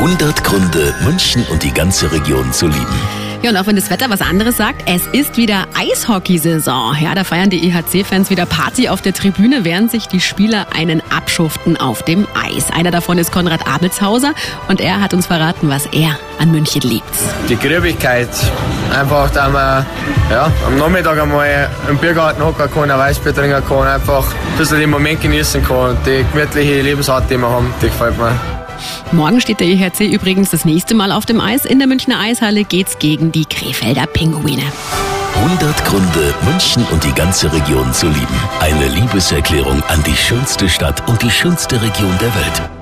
100 Gründe, München und die ganze Region zu lieben. Ja, und auch wenn das Wetter was anderes sagt, es ist wieder Eishockeysaison. Ja, da feiern die EHC-Fans wieder Party auf der Tribüne, während sich die Spieler einen abschuften auf dem Eis. Einer davon ist Konrad Abelshauser und er hat uns verraten, was er an München liebt. Die Grübigkeit. Einfach, dass man ja, am Nachmittag einmal im Biergarten hocken kann, ein Weißbier trinken kann, einfach ein bisschen den Moment genießen kann. Die gemütliche Lebensart, die wir haben, die gefällt mir. Morgen steht der EHC übrigens das nächste Mal auf dem Eis. In der Münchner Eishalle geht's gegen die Krefelder Pinguine. 100 Gründe, München und die ganze Region zu lieben. Eine Liebeserklärung an die schönste Stadt und die schönste Region der Welt.